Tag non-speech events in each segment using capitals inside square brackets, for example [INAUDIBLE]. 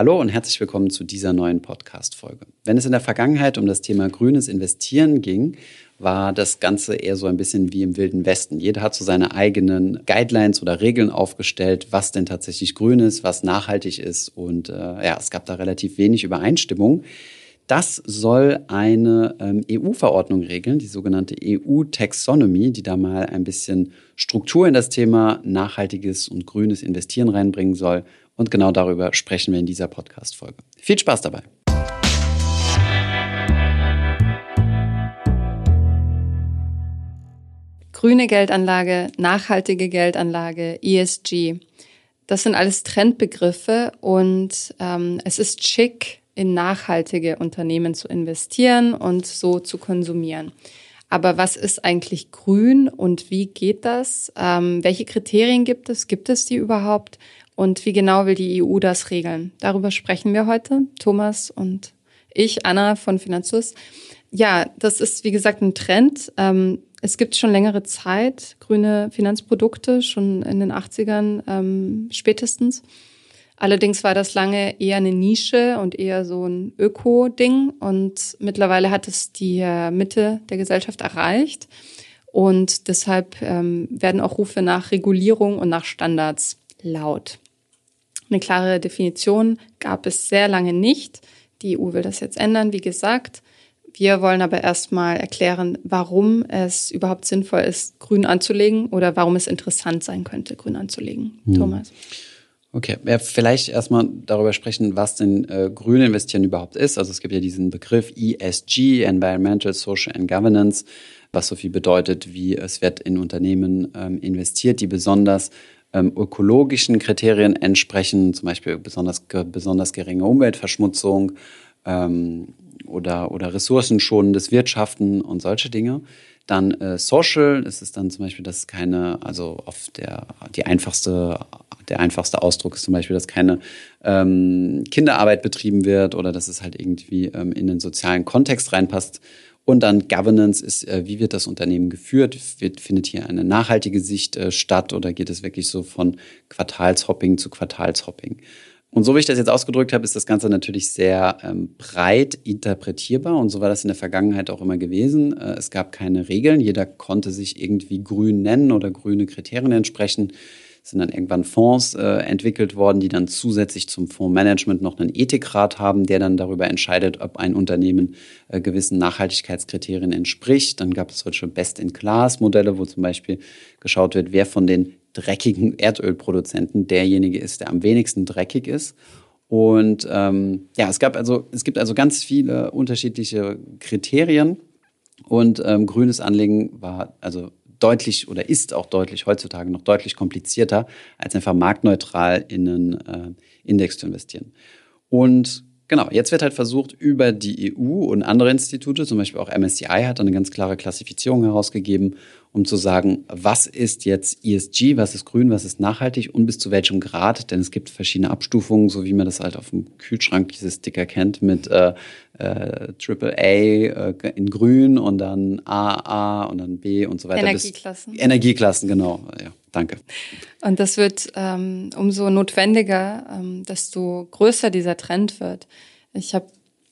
Hallo und herzlich willkommen zu dieser neuen Podcast-Folge. Wenn es in der Vergangenheit um das Thema grünes Investieren ging, war das Ganze eher so ein bisschen wie im Wilden Westen. Jeder hat so seine eigenen Guidelines oder Regeln aufgestellt, was denn tatsächlich grün ist, was nachhaltig ist. Und äh, ja, es gab da relativ wenig Übereinstimmung. Das soll eine ähm, EU-Verordnung regeln, die sogenannte EU-Taxonomy, die da mal ein bisschen Struktur in das Thema nachhaltiges und grünes Investieren reinbringen soll. Und genau darüber sprechen wir in dieser Podcast-Folge. Viel Spaß dabei! Grüne Geldanlage, nachhaltige Geldanlage, ESG. Das sind alles Trendbegriffe und ähm, es ist schick, in nachhaltige Unternehmen zu investieren und so zu konsumieren. Aber was ist eigentlich grün und wie geht das? Ähm, welche Kriterien gibt es? Gibt es die überhaupt? Und wie genau will die EU das regeln? Darüber sprechen wir heute, Thomas und ich, Anna von Finanzus. Ja, das ist wie gesagt ein Trend. Ähm, es gibt schon längere Zeit grüne Finanzprodukte, schon in den 80ern ähm, spätestens. Allerdings war das lange eher eine Nische und eher so ein Öko-Ding. Und mittlerweile hat es die Mitte der Gesellschaft erreicht. Und deshalb ähm, werden auch Rufe nach Regulierung und nach Standards laut. Eine klare Definition gab es sehr lange nicht. Die EU will das jetzt ändern, wie gesagt. Wir wollen aber erstmal erklären, warum es überhaupt sinnvoll ist, grün anzulegen oder warum es interessant sein könnte, grün anzulegen. Hm. Thomas. Okay, ja, vielleicht erstmal darüber sprechen, was denn äh, grün investieren überhaupt ist. Also es gibt ja diesen Begriff ESG, Environmental, Social and Governance, was so viel bedeutet, wie es wird in Unternehmen ähm, investiert, die besonders ähm, ökologischen Kriterien entsprechen, zum Beispiel besonders, besonders geringe Umweltverschmutzung ähm, oder, oder ressourcenschonendes Wirtschaften und solche Dinge. Dann äh, Social, das ist dann zum Beispiel, dass keine, also auf der, die einfachste, der einfachste Ausdruck ist zum Beispiel, dass keine ähm, Kinderarbeit betrieben wird oder dass es halt irgendwie ähm, in den sozialen Kontext reinpasst. Und dann Governance ist, äh, wie wird das Unternehmen geführt? Findet hier eine nachhaltige Sicht äh, statt oder geht es wirklich so von Quartalshopping zu Quartalshopping? Und so wie ich das jetzt ausgedrückt habe, ist das Ganze natürlich sehr ähm, breit interpretierbar und so war das in der Vergangenheit auch immer gewesen. Äh, es gab keine Regeln, jeder konnte sich irgendwie grün nennen oder grüne Kriterien entsprechen sind dann irgendwann Fonds äh, entwickelt worden, die dann zusätzlich zum Fondsmanagement noch einen Ethikrat haben, der dann darüber entscheidet, ob ein Unternehmen äh, gewissen Nachhaltigkeitskriterien entspricht. Dann gab es solche Best-in-Class-Modelle, wo zum Beispiel geschaut wird, wer von den dreckigen Erdölproduzenten derjenige ist, der am wenigsten dreckig ist. Und ähm, ja, es gab also, es gibt also ganz viele unterschiedliche Kriterien. Und ähm, grünes Anlegen war also deutlich oder ist auch deutlich heutzutage noch deutlich komplizierter, als einfach marktneutral in einen äh, Index zu investieren. Und genau, jetzt wird halt versucht, über die EU und andere Institute, zum Beispiel auch MSCI hat eine ganz klare Klassifizierung herausgegeben um zu sagen, was ist jetzt ESG, was ist grün, was ist nachhaltig und bis zu welchem Grad, denn es gibt verschiedene Abstufungen, so wie man das halt auf dem Kühlschrank dieses Sticker kennt, mit äh, äh, AAA äh, in grün und dann AA und dann B und so weiter. Energieklassen. Bis, Energieklassen, genau. Ja, danke. Und das wird ähm, umso notwendiger, ähm, desto größer dieser Trend wird. Ich habe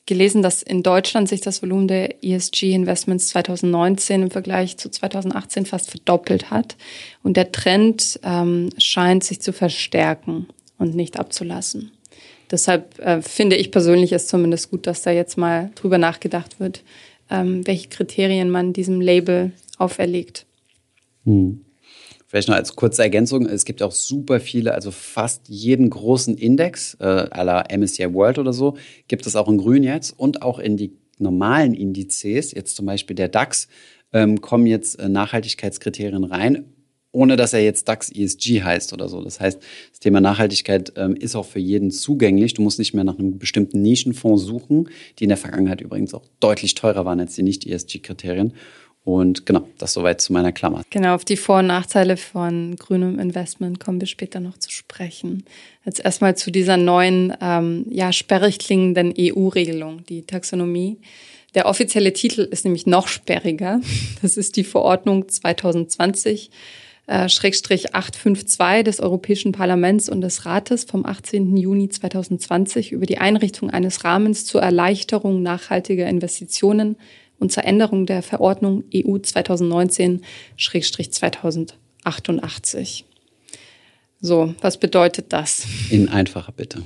gelesen, dass in Deutschland sich das Volumen der ESG-Investments 2019 im Vergleich zu 2018 fast verdoppelt hat. Und der Trend ähm, scheint sich zu verstärken und nicht abzulassen. Deshalb äh, finde ich persönlich es zumindest gut, dass da jetzt mal drüber nachgedacht wird, ähm, welche Kriterien man diesem Label auferlegt. Hm. Vielleicht noch als kurze Ergänzung, es gibt auch super viele, also fast jeden großen Index, äh, aller MSCI World oder so, gibt es auch in grün jetzt und auch in die normalen Indizes, jetzt zum Beispiel der DAX, ähm, kommen jetzt äh, Nachhaltigkeitskriterien rein, ohne dass er jetzt DAX ESG heißt oder so. Das heißt, das Thema Nachhaltigkeit ähm, ist auch für jeden zugänglich. Du musst nicht mehr nach einem bestimmten Nischenfonds suchen, die in der Vergangenheit übrigens auch deutlich teurer waren als die Nicht-ESG-Kriterien. Und genau, das soweit zu meiner Klammer. Genau, auf die Vor- und Nachteile von grünem Investment kommen wir später noch zu sprechen. Jetzt erstmal zu dieser neuen, ähm, ja, sperrig klingenden EU-Regelung, die Taxonomie. Der offizielle Titel ist nämlich noch sperriger. Das ist die Verordnung 2020 äh, Schrägstrich 852 des Europäischen Parlaments und des Rates vom 18. Juni 2020 über die Einrichtung eines Rahmens zur Erleichterung nachhaltiger Investitionen und zur Änderung der Verordnung EU 2019-2088. So, was bedeutet das? In einfacher Bitte.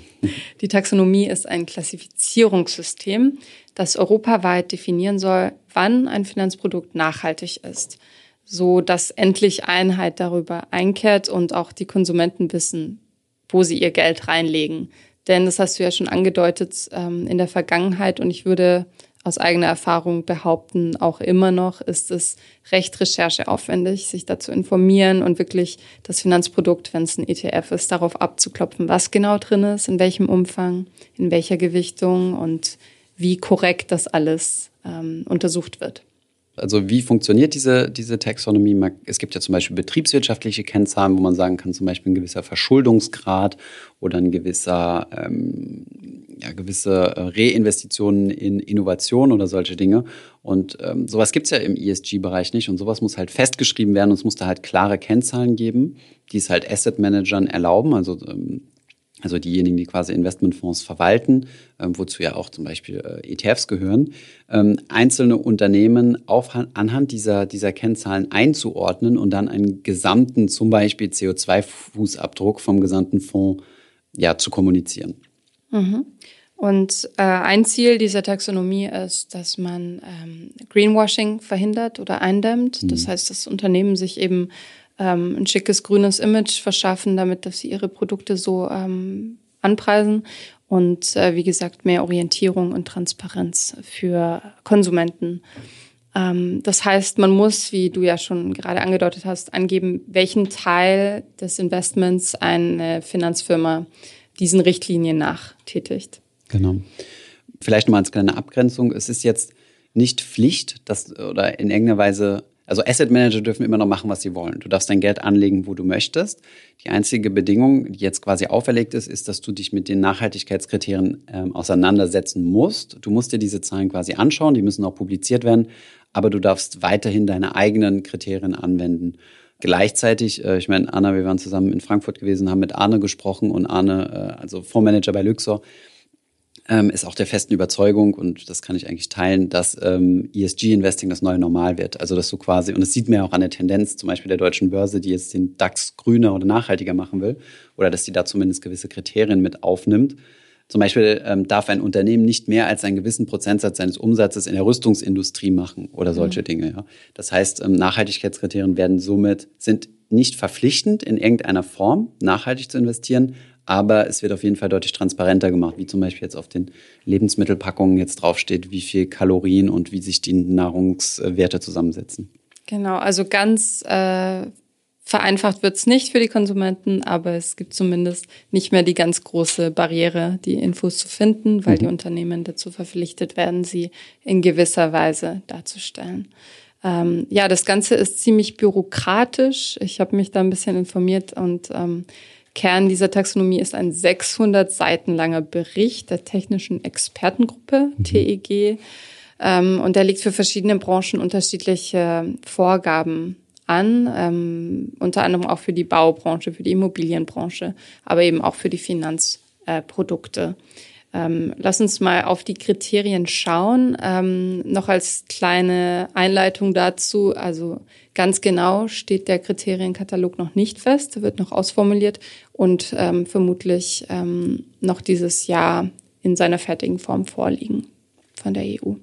Die Taxonomie ist ein Klassifizierungssystem, das europaweit definieren soll, wann ein Finanzprodukt nachhaltig ist, so dass endlich Einheit darüber einkehrt und auch die Konsumenten wissen, wo sie ihr Geld reinlegen. Denn das hast du ja schon angedeutet ähm, in der Vergangenheit und ich würde aus eigener Erfahrung behaupten, auch immer noch ist es recht rechercheaufwendig, sich dazu informieren und wirklich das Finanzprodukt, wenn es ein ETF ist, darauf abzuklopfen, was genau drin ist, in welchem Umfang, in welcher Gewichtung und wie korrekt das alles ähm, untersucht wird. Also wie funktioniert diese, diese Taxonomie? Es gibt ja zum Beispiel betriebswirtschaftliche Kennzahlen, wo man sagen kann, zum Beispiel ein gewisser Verschuldungsgrad oder ein gewisser, ähm, ja, gewisse Reinvestitionen in Innovation oder solche Dinge. Und ähm, sowas gibt's ja im ESG-Bereich nicht. Und sowas muss halt festgeschrieben werden und es muss da halt klare Kennzahlen geben, die es halt Asset-Managern erlauben, also ähm, also diejenigen, die quasi Investmentfonds verwalten, ähm, wozu ja auch zum Beispiel äh, ETFs gehören, ähm, einzelne Unternehmen auf, anhand dieser, dieser Kennzahlen einzuordnen und dann einen gesamten, zum Beispiel CO2-Fußabdruck vom gesamten Fonds ja, zu kommunizieren. Mhm. Und äh, ein Ziel dieser Taxonomie ist, dass man ähm, Greenwashing verhindert oder eindämmt. Mhm. Das heißt, dass Unternehmen sich eben ähm, ein schickes grünes Image verschaffen, damit dass sie ihre Produkte so ähm, anpreisen und äh, wie gesagt mehr Orientierung und Transparenz für Konsumenten. Ähm, das heißt, man muss, wie du ja schon gerade angedeutet hast, angeben, welchen Teil des Investments eine Finanzfirma diesen Richtlinien nachtätigt. Genau. Vielleicht nochmal als kleine Abgrenzung. Es ist jetzt nicht Pflicht, dass oder in irgendeiner Weise also Asset Manager dürfen immer noch machen, was sie wollen. Du darfst dein Geld anlegen, wo du möchtest. Die einzige Bedingung, die jetzt quasi auferlegt ist, ist, dass du dich mit den Nachhaltigkeitskriterien ähm, auseinandersetzen musst. Du musst dir diese Zahlen quasi anschauen, die müssen auch publiziert werden, aber du darfst weiterhin deine eigenen Kriterien anwenden. Gleichzeitig, äh, ich meine, Anna, wir waren zusammen in Frankfurt gewesen, haben mit Arne gesprochen und Arne, äh, also Fondsmanager bei Luxor, ähm, ist auch der festen Überzeugung, und das kann ich eigentlich teilen, dass ähm, ESG-Investing das neue Normal wird. Also dass du quasi, und das sieht man ja auch an der Tendenz zum Beispiel der deutschen Börse, die jetzt den DAX grüner oder nachhaltiger machen will, oder dass die da zumindest gewisse Kriterien mit aufnimmt. Zum Beispiel ähm, darf ein Unternehmen nicht mehr als einen gewissen Prozentsatz seines Umsatzes in der Rüstungsindustrie machen oder solche mhm. Dinge. Ja. Das heißt, ähm, Nachhaltigkeitskriterien werden somit, sind nicht verpflichtend in irgendeiner Form, nachhaltig zu investieren, aber es wird auf jeden Fall deutlich transparenter gemacht, wie zum Beispiel jetzt auf den Lebensmittelpackungen jetzt draufsteht, wie viel Kalorien und wie sich die Nahrungswerte zusammensetzen. Genau, also ganz äh, vereinfacht wird es nicht für die Konsumenten, aber es gibt zumindest nicht mehr die ganz große Barriere, die Infos zu finden, weil mhm. die Unternehmen dazu verpflichtet werden, sie in gewisser Weise darzustellen. Ähm, ja, das Ganze ist ziemlich bürokratisch. Ich habe mich da ein bisschen informiert und ähm, Kern dieser Taxonomie ist ein 600 Seiten langer Bericht der Technischen Expertengruppe, mhm. TEG. Ähm, und der legt für verschiedene Branchen unterschiedliche Vorgaben an, ähm, unter anderem auch für die Baubranche, für die Immobilienbranche, aber eben auch für die Finanzprodukte. Ähm, lass uns mal auf die Kriterien schauen. Ähm, noch als kleine Einleitung dazu, also ganz genau steht der Kriterienkatalog noch nicht fest, wird noch ausformuliert und ähm, vermutlich ähm, noch dieses Jahr in seiner fertigen Form vorliegen von der EU.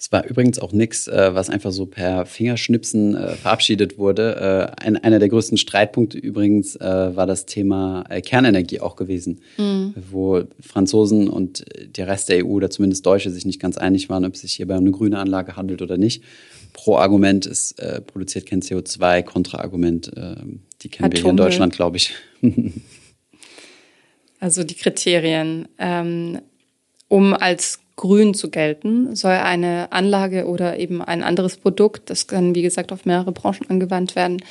Es war übrigens auch nichts, äh, was einfach so per Fingerschnipsen äh, verabschiedet wurde. Äh, ein, einer der größten Streitpunkte übrigens war das Thema Kernenergie auch gewesen, mhm. wo Franzosen und der Rest der EU oder zumindest Deutsche sich nicht ganz einig waren, ob es sich hierbei um eine grüne Anlage handelt oder nicht. Pro-Argument ist, produziert kein CO2, Kontra-Argument, die kennen Atommüll. wir hier in Deutschland, glaube ich. [LAUGHS] also die Kriterien. Ähm, um als grün zu gelten, soll eine Anlage oder eben ein anderes Produkt, das kann wie gesagt auf mehrere Branchen angewandt werden,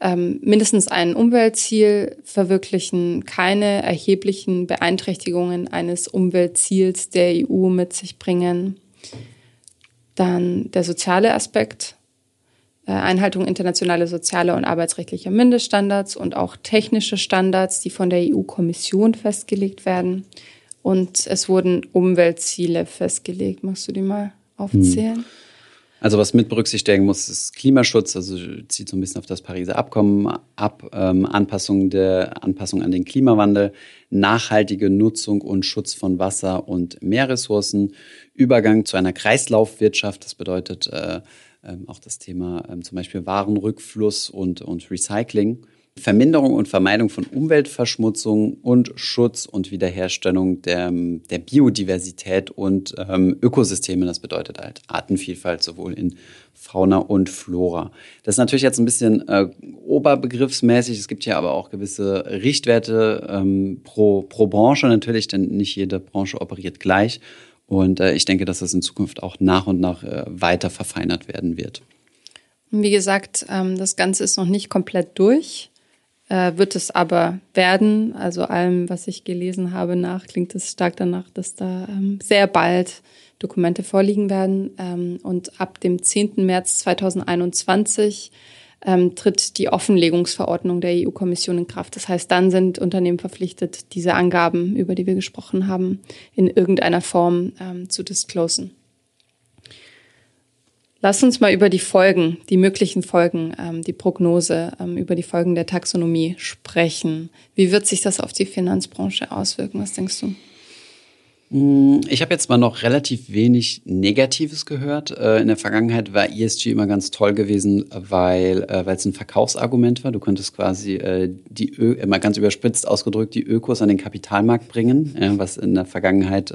ähm, mindestens ein Umweltziel verwirklichen, keine erheblichen Beeinträchtigungen eines Umweltziels der EU mit sich bringen. Dann der soziale Aspekt äh, Einhaltung internationaler sozialer und arbeitsrechtlicher Mindeststandards und auch technische Standards, die von der EU-Kommission festgelegt werden. Und es wurden Umweltziele festgelegt. Magst du die mal aufzählen? Hm. Also was mit berücksichtigen muss, ist Klimaschutz, also zieht so ein bisschen auf das Pariser Abkommen ab, ähm, Anpassung der Anpassung an den Klimawandel, nachhaltige Nutzung und Schutz von Wasser und Meerressourcen, Übergang zu einer Kreislaufwirtschaft, das bedeutet äh, äh, auch das Thema äh, zum Beispiel Warenrückfluss und, und Recycling. Verminderung und Vermeidung von Umweltverschmutzung und Schutz und Wiederherstellung der, der Biodiversität und ähm, Ökosysteme. Das bedeutet halt Artenvielfalt sowohl in Fauna und Flora. Das ist natürlich jetzt ein bisschen äh, oberbegriffsmäßig. Es gibt hier aber auch gewisse Richtwerte ähm, pro, pro Branche natürlich, denn nicht jede Branche operiert gleich. Und äh, ich denke, dass das in Zukunft auch nach und nach äh, weiter verfeinert werden wird. Wie gesagt, ähm, das Ganze ist noch nicht komplett durch äh, wird es aber werden. Also allem, was ich gelesen habe, nach klingt es stark danach, dass da ähm, sehr bald Dokumente vorliegen werden. Ähm, und ab dem 10. März 2021 ähm, tritt die Offenlegungsverordnung der EU-Kommission in Kraft. Das heißt, dann sind Unternehmen verpflichtet, diese Angaben, über die wir gesprochen haben, in irgendeiner Form ähm, zu disclosen. Lass uns mal über die Folgen, die möglichen Folgen, ähm, die Prognose, ähm, über die Folgen der Taxonomie sprechen. Wie wird sich das auf die Finanzbranche auswirken? Was denkst du? Mm, ich habe jetzt mal noch relativ wenig Negatives gehört. Äh, in der Vergangenheit war ESG immer ganz toll gewesen, weil äh, weil es ein Verkaufsargument war. Du konntest quasi äh, die Ö immer ganz überspitzt ausgedrückt die Ökos an den Kapitalmarkt bringen, was in der Vergangenheit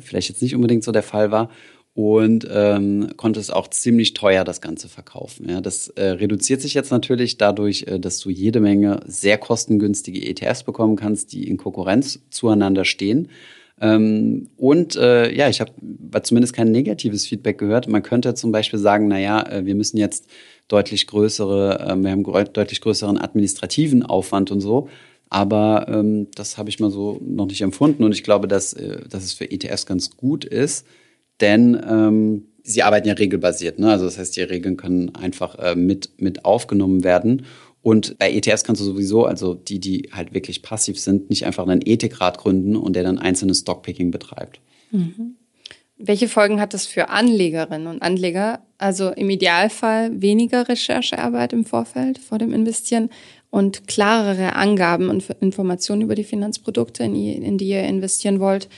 vielleicht jetzt nicht unbedingt so der Fall war und ähm, konnte es auch ziemlich teuer das Ganze verkaufen. Ja, das äh, reduziert sich jetzt natürlich dadurch, äh, dass du jede Menge sehr kostengünstige ETFs bekommen kannst, die in Konkurrenz zueinander stehen. Ähm, und äh, ja, ich habe zumindest kein negatives Feedback gehört. Man könnte zum Beispiel sagen, na ja, äh, wir müssen jetzt deutlich größere, äh, wir haben deutlich größeren administrativen Aufwand und so. Aber ähm, das habe ich mal so noch nicht empfunden und ich glaube, dass, äh, dass es für ETFs ganz gut ist, denn ähm, sie arbeiten ja regelbasiert. Ne? Also das heißt, die Regeln können einfach äh, mit, mit aufgenommen werden. Und bei ETFs kannst du sowieso, also die, die halt wirklich passiv sind, nicht einfach einen Ethikrat gründen und der dann einzelnes Stockpicking betreibt. Mhm. Welche Folgen hat das für Anlegerinnen und Anleger? Also im Idealfall weniger Recherchearbeit im Vorfeld vor dem Investieren und klarere Angaben und Informationen über die Finanzprodukte, in, in die ihr investieren wollt.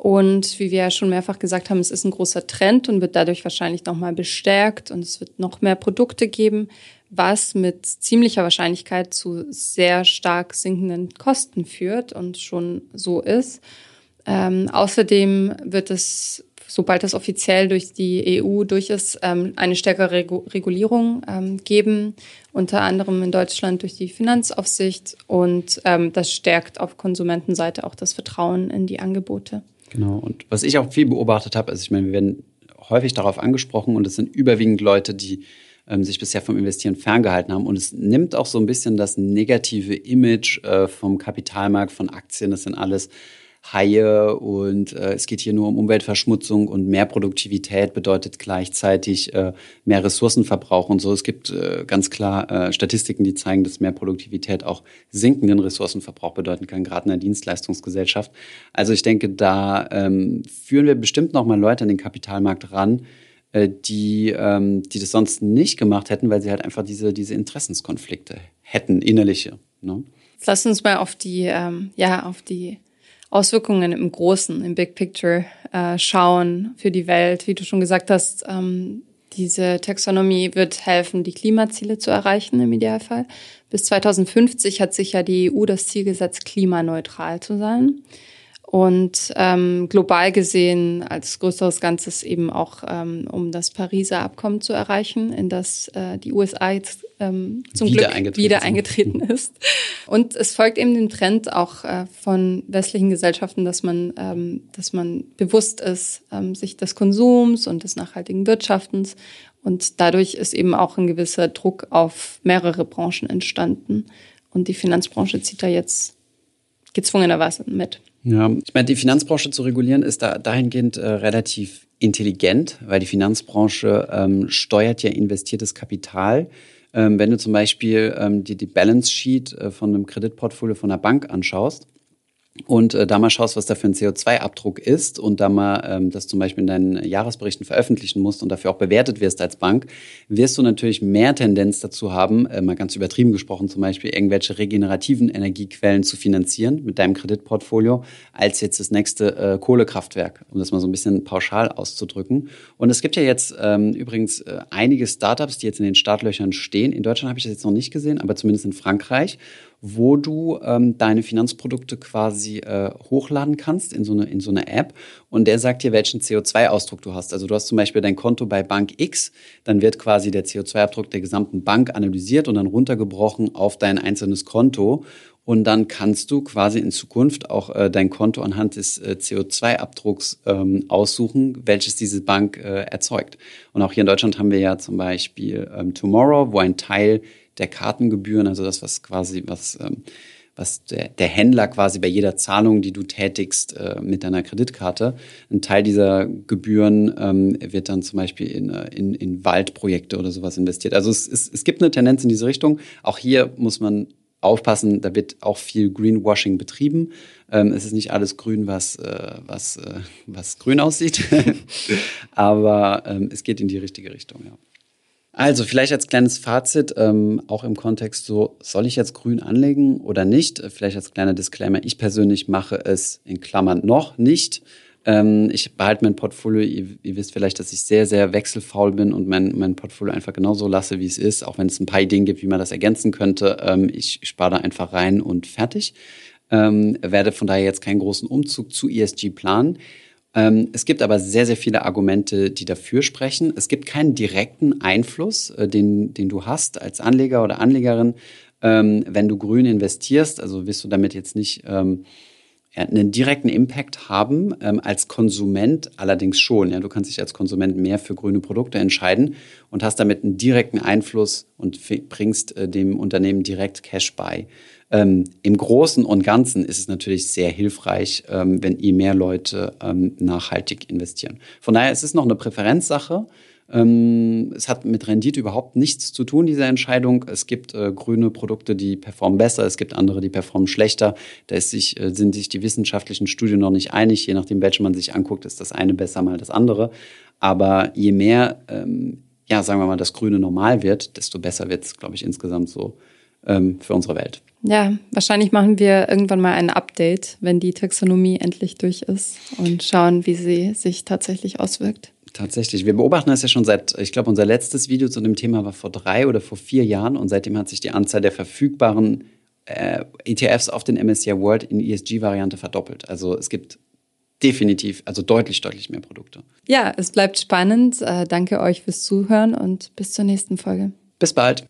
Und wie wir ja schon mehrfach gesagt haben, es ist ein großer Trend und wird dadurch wahrscheinlich nochmal bestärkt und es wird noch mehr Produkte geben, was mit ziemlicher Wahrscheinlichkeit zu sehr stark sinkenden Kosten führt und schon so ist. Ähm, außerdem wird es, sobald es offiziell durch die EU durch ist, ähm, eine stärkere Regu Regulierung ähm, geben, unter anderem in Deutschland durch die Finanzaufsicht und ähm, das stärkt auf Konsumentenseite auch das Vertrauen in die Angebote. Genau. Und was ich auch viel beobachtet habe, also ich meine, wir werden häufig darauf angesprochen und es sind überwiegend Leute, die ähm, sich bisher vom Investieren ferngehalten haben. Und es nimmt auch so ein bisschen das negative Image äh, vom Kapitalmarkt, von Aktien. Das sind alles Haie und äh, es geht hier nur um Umweltverschmutzung und mehr Produktivität bedeutet gleichzeitig äh, mehr Ressourcenverbrauch und so. Es gibt äh, ganz klar äh, Statistiken, die zeigen, dass mehr Produktivität auch sinkenden Ressourcenverbrauch bedeuten kann, gerade in der Dienstleistungsgesellschaft. Also ich denke, da ähm, führen wir bestimmt noch mal Leute an den Kapitalmarkt ran, äh, die, ähm, die das sonst nicht gemacht hätten, weil sie halt einfach diese, diese Interessenskonflikte hätten, innerliche. Ne? Lass uns mal auf die, ähm, ja, auf die Auswirkungen im Großen, im Big Picture äh, schauen für die Welt. Wie du schon gesagt hast, ähm, diese Taxonomie wird helfen, die Klimaziele zu erreichen im Idealfall. Bis 2050 hat sich ja die EU das Ziel gesetzt, klimaneutral zu sein und ähm, global gesehen als größeres Ganzes eben auch, ähm, um das Pariser Abkommen zu erreichen, in das äh, die USA jetzt ähm, zum wieder Glück eingetreten wieder eingetreten ist. Und es folgt eben dem Trend auch äh, von westlichen Gesellschaften, dass man, ähm, dass man bewusst ist, ähm, sich des Konsums und des nachhaltigen Wirtschaftens. Und dadurch ist eben auch ein gewisser Druck auf mehrere Branchen entstanden. Und die Finanzbranche zieht da jetzt gezwungenerweise mit. Ja, ich meine, die Finanzbranche zu regulieren ist da dahingehend äh, relativ intelligent, weil die Finanzbranche ähm, steuert ja investiertes Kapital. Ähm, wenn du zum Beispiel ähm, die, die Balance Sheet äh, von einem Kreditportfolio von einer Bank anschaust, und äh, da mal schaust, was da für ein CO2-Abdruck ist und da mal ähm, das zum Beispiel in deinen Jahresberichten veröffentlichen musst und dafür auch bewertet wirst als Bank, wirst du natürlich mehr Tendenz dazu haben, äh, mal ganz übertrieben gesprochen zum Beispiel, irgendwelche regenerativen Energiequellen zu finanzieren mit deinem Kreditportfolio, als jetzt das nächste äh, Kohlekraftwerk, um das mal so ein bisschen pauschal auszudrücken. Und es gibt ja jetzt ähm, übrigens äh, einige Startups, die jetzt in den Startlöchern stehen. In Deutschland habe ich das jetzt noch nicht gesehen, aber zumindest in Frankreich wo du ähm, deine Finanzprodukte quasi äh, hochladen kannst in so, eine, in so eine App und der sagt dir, welchen CO2-Ausdruck du hast. Also du hast zum Beispiel dein Konto bei Bank X, dann wird quasi der CO2-Abdruck der gesamten Bank analysiert und dann runtergebrochen auf dein einzelnes Konto. Und dann kannst du quasi in Zukunft auch äh, dein Konto anhand des äh, CO2-Abdrucks ähm, aussuchen, welches diese Bank äh, erzeugt. Und auch hier in Deutschland haben wir ja zum Beispiel ähm, Tomorrow, wo ein Teil der Kartengebühren, also das, was quasi, was, ähm, was der, der Händler quasi bei jeder Zahlung, die du tätigst äh, mit deiner Kreditkarte, ein Teil dieser Gebühren ähm, wird dann zum Beispiel in, äh, in, in Waldprojekte oder sowas investiert. Also es, es, es gibt eine Tendenz in diese Richtung. Auch hier muss man aufpassen, da wird auch viel Greenwashing betrieben. Ähm, es ist nicht alles grün, was, äh, was, äh, was grün aussieht, [LAUGHS] aber ähm, es geht in die richtige Richtung, ja. Also vielleicht als kleines Fazit, ähm, auch im Kontext so, soll ich jetzt grün anlegen oder nicht? Vielleicht als kleiner Disclaimer, ich persönlich mache es in Klammern noch nicht. Ähm, ich behalte mein Portfolio, ihr, ihr, wisst vielleicht, dass ich sehr, sehr wechselfaul bin und mein, mein Portfolio einfach genauso lasse, wie es ist, auch wenn es ein paar Ideen gibt, wie man das ergänzen könnte. Ähm, ich spare da einfach rein und fertig. Ähm, werde von daher jetzt keinen großen Umzug zu ESG planen. Es gibt aber sehr, sehr viele Argumente, die dafür sprechen. Es gibt keinen direkten Einfluss, äh, den, den du hast als Anleger oder Anlegerin, wenn du grün investierst. Also wirst du damit jetzt nicht einen direkten Impact haben, als Konsument allerdings schon. Ja, du kannst dich als Konsument mehr für grüne Produkte entscheiden und hast damit einen direkten Einfluss und bringst äh, dem Unternehmen direkt Cash bei. Ähm, Im Großen und Ganzen ist es natürlich sehr hilfreich, ähm, wenn je mehr Leute ähm, nachhaltig investieren. Von daher ist es noch eine Präferenzsache. Ähm, es hat mit Rendite überhaupt nichts zu tun, diese Entscheidung. Es gibt äh, grüne Produkte, die performen besser, es gibt andere, die performen schlechter. Da ist sich, äh, sind sich die wissenschaftlichen Studien noch nicht einig. Je nachdem, welche man sich anguckt, ist das eine besser mal das andere. Aber je mehr, ähm, ja, sagen wir mal, das Grüne normal wird, desto besser wird es, glaube ich, insgesamt so ähm, für unsere Welt. Ja, wahrscheinlich machen wir irgendwann mal ein Update, wenn die Taxonomie endlich durch ist und schauen, wie sie sich tatsächlich auswirkt. Tatsächlich. Wir beobachten das ja schon seit, ich glaube, unser letztes Video zu dem Thema war vor drei oder vor vier Jahren und seitdem hat sich die Anzahl der verfügbaren äh, ETFs auf den MSCI World in ESG-Variante verdoppelt. Also es gibt definitiv, also deutlich, deutlich mehr Produkte. Ja, es bleibt spannend. Äh, danke euch fürs Zuhören und bis zur nächsten Folge. Bis bald.